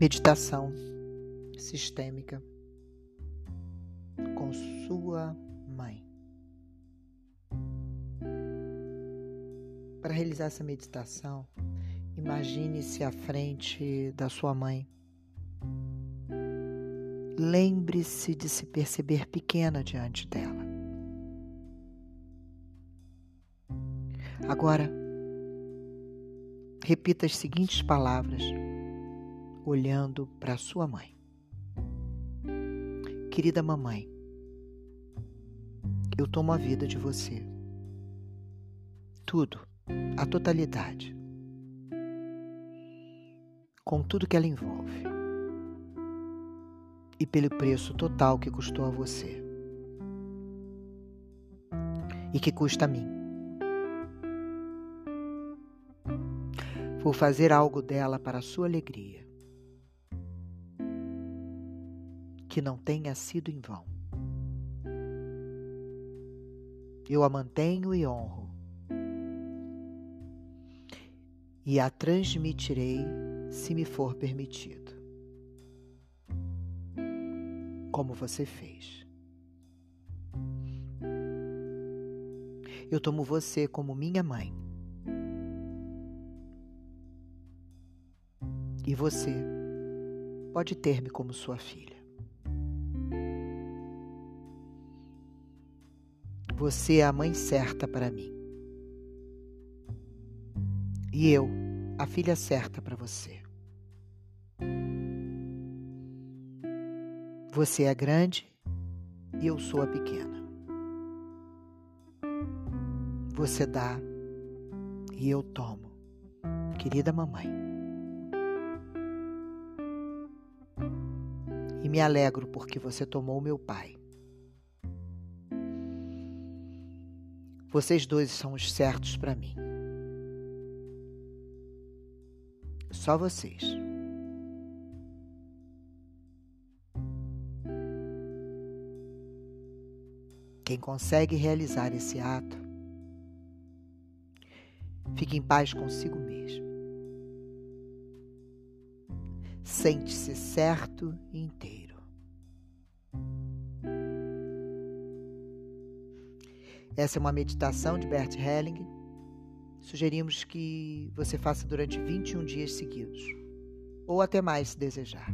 Meditação sistêmica com sua mãe. Para realizar essa meditação, imagine-se à frente da sua mãe. Lembre-se de se perceber pequena diante dela. Agora, repita as seguintes palavras olhando para sua mãe. Querida mamãe, eu tomo a vida de você. Tudo, a totalidade. Com tudo que ela envolve. E pelo preço total que custou a você. E que custa a mim. Vou fazer algo dela para a sua alegria. Que não tenha sido em vão. Eu a mantenho e honro, e a transmitirei se me for permitido, como você fez. Eu tomo você como minha mãe. E você pode ter-me como sua filha. Você é a mãe certa para mim. E eu, a filha certa para você. Você é grande e eu sou a pequena. Você dá e eu tomo, querida mamãe. E me alegro porque você tomou meu pai. Vocês dois são os certos para mim. Só vocês. Quem consegue realizar esse ato, fique em paz consigo mesmo. Sente-se certo e inteiro. Essa é uma meditação de Bert Helling. Sugerimos que você faça durante 21 dias seguidos, ou até mais se desejar.